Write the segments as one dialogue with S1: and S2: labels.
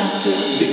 S1: got to be.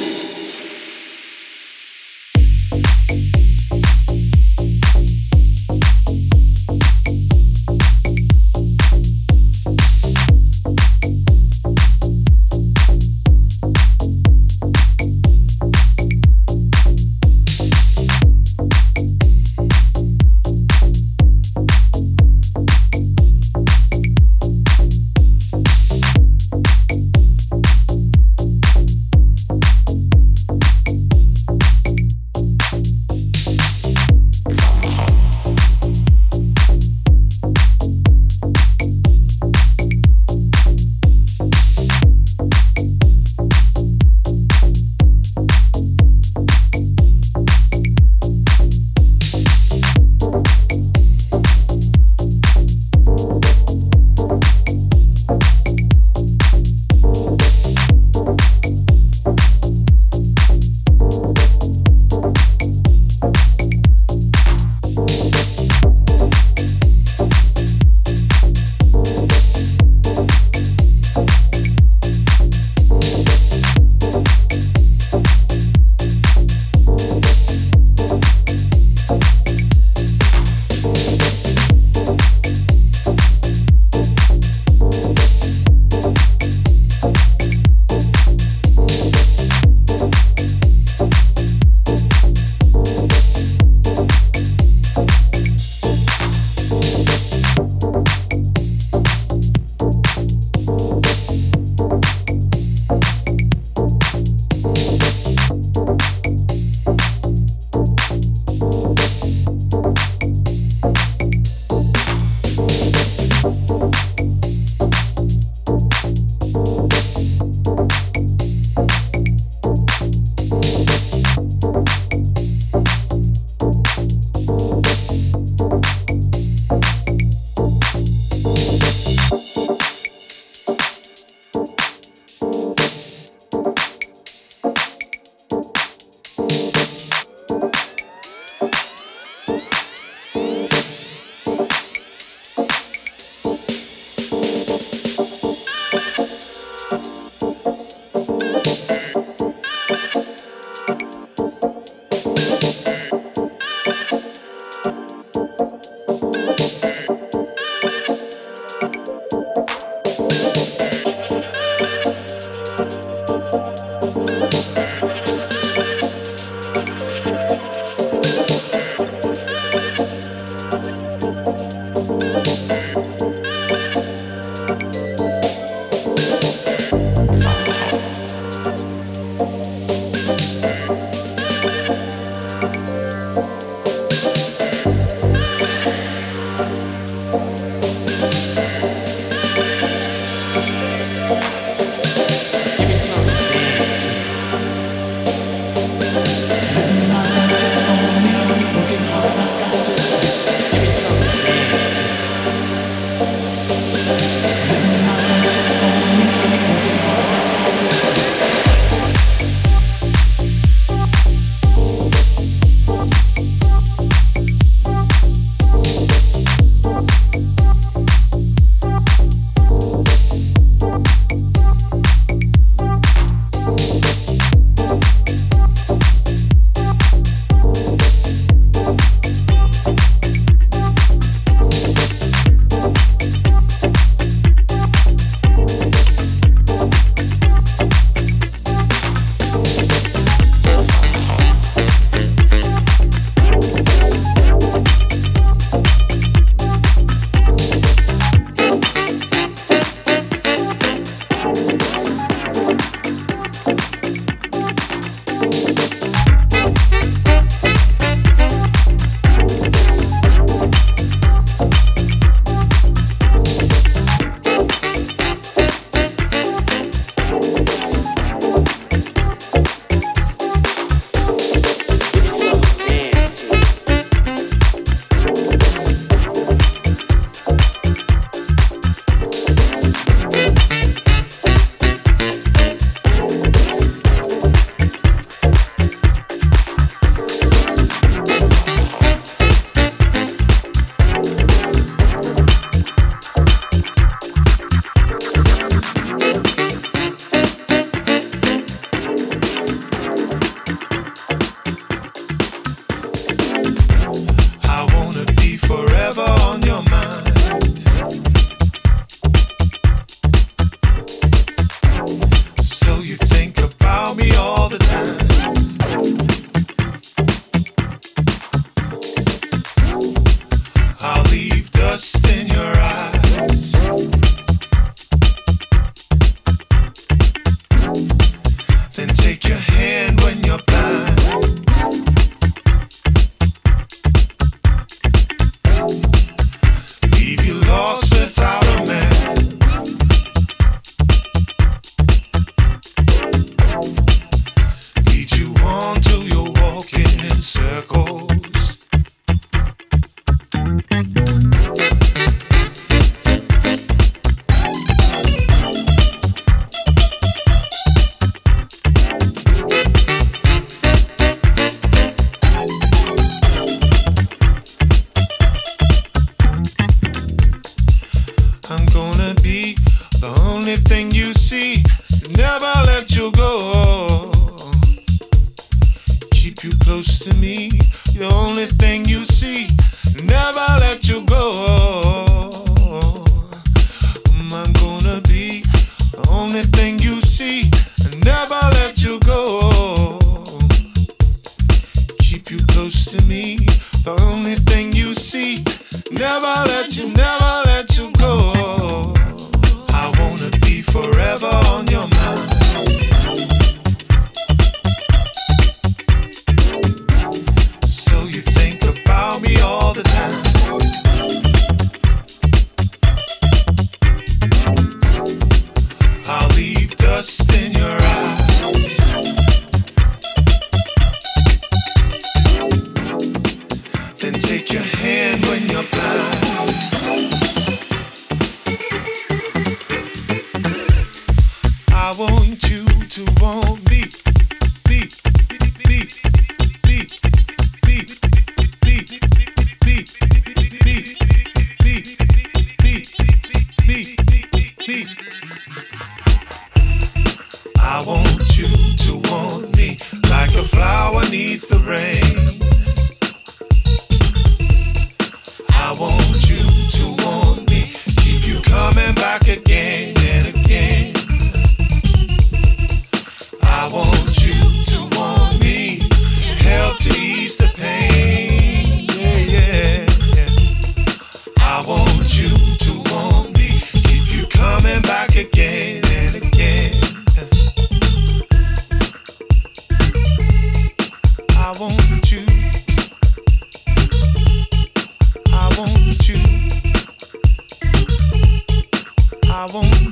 S2: I won't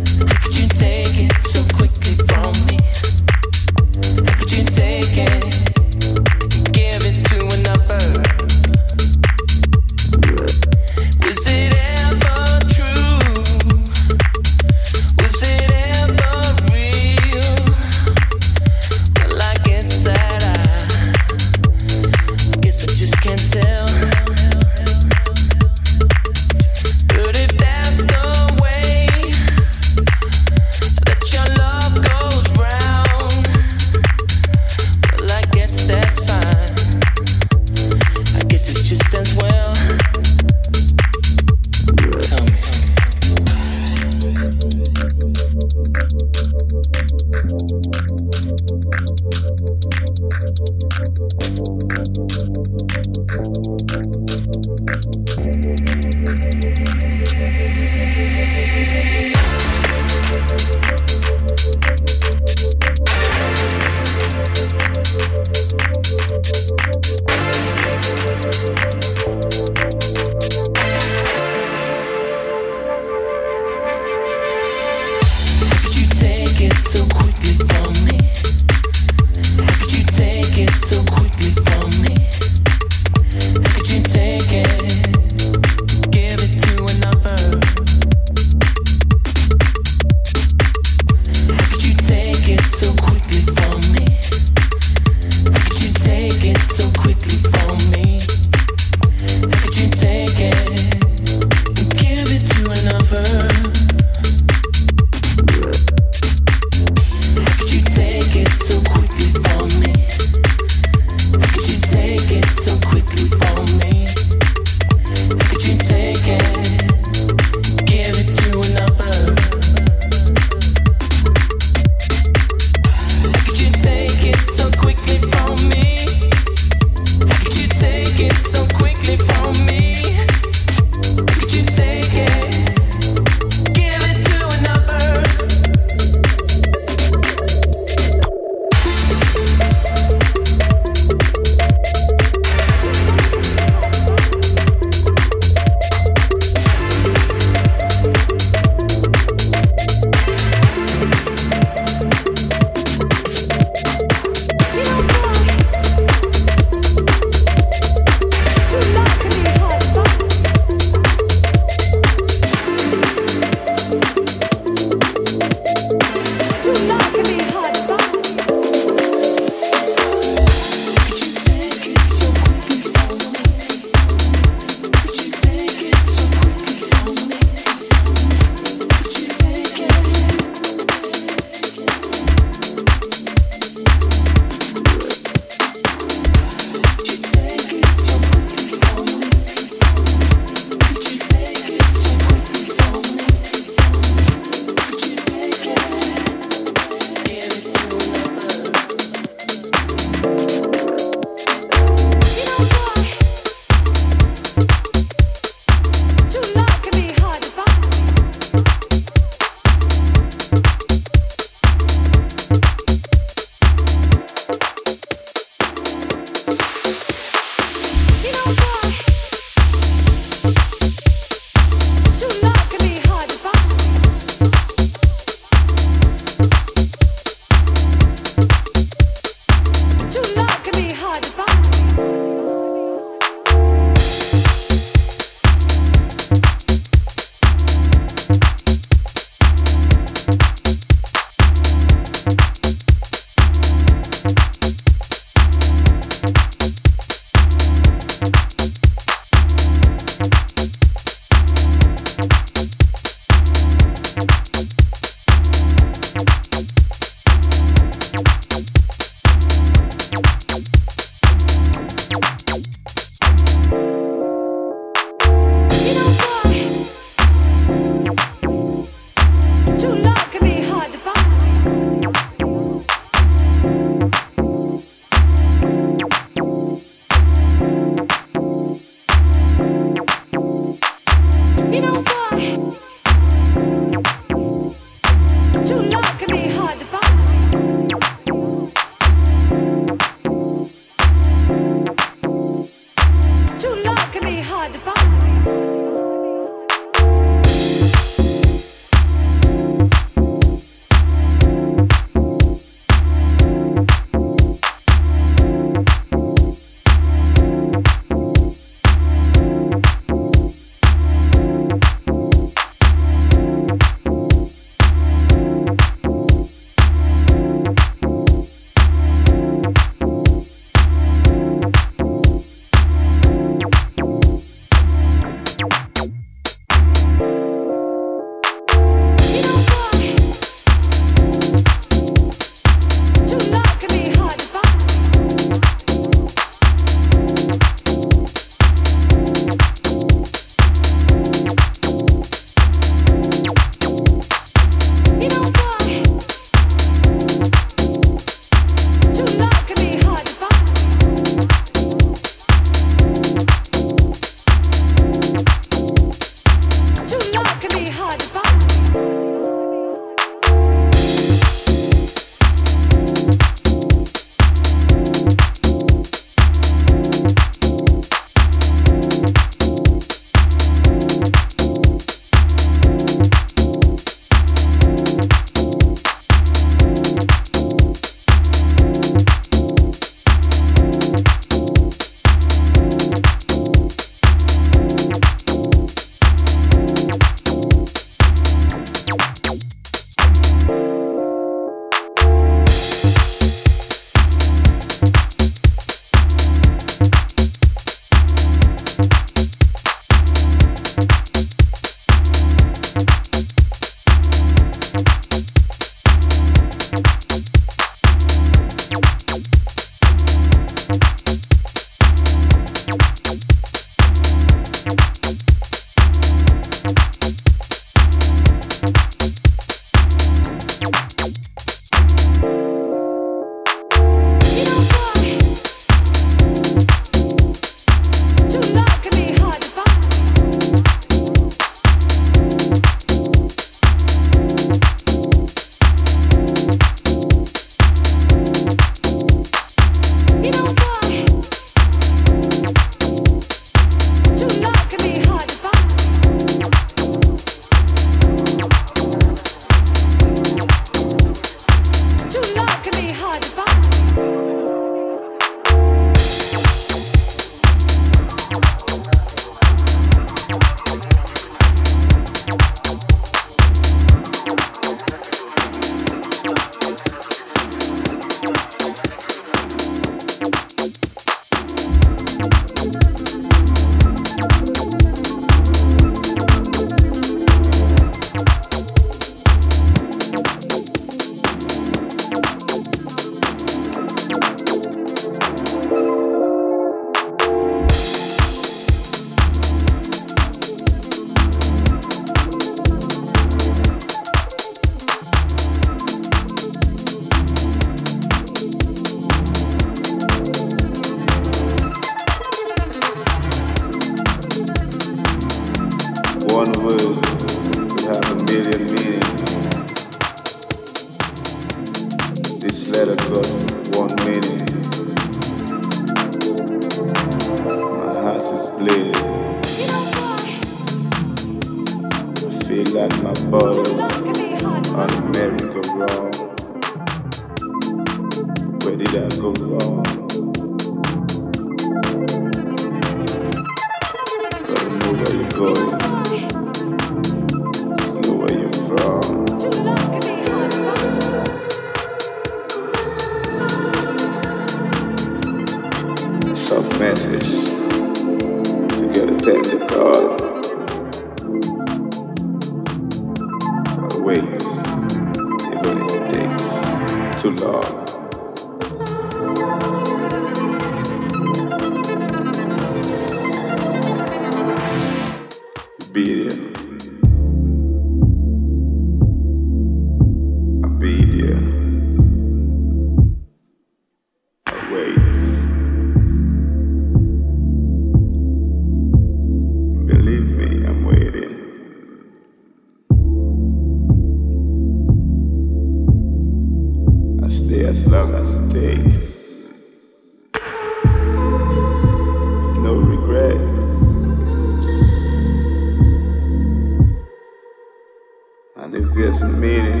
S3: It's a meaning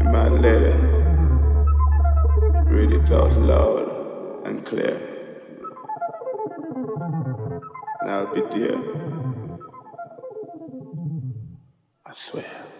S3: in my letter. Read it out loud and clear. And I'll be there. I swear.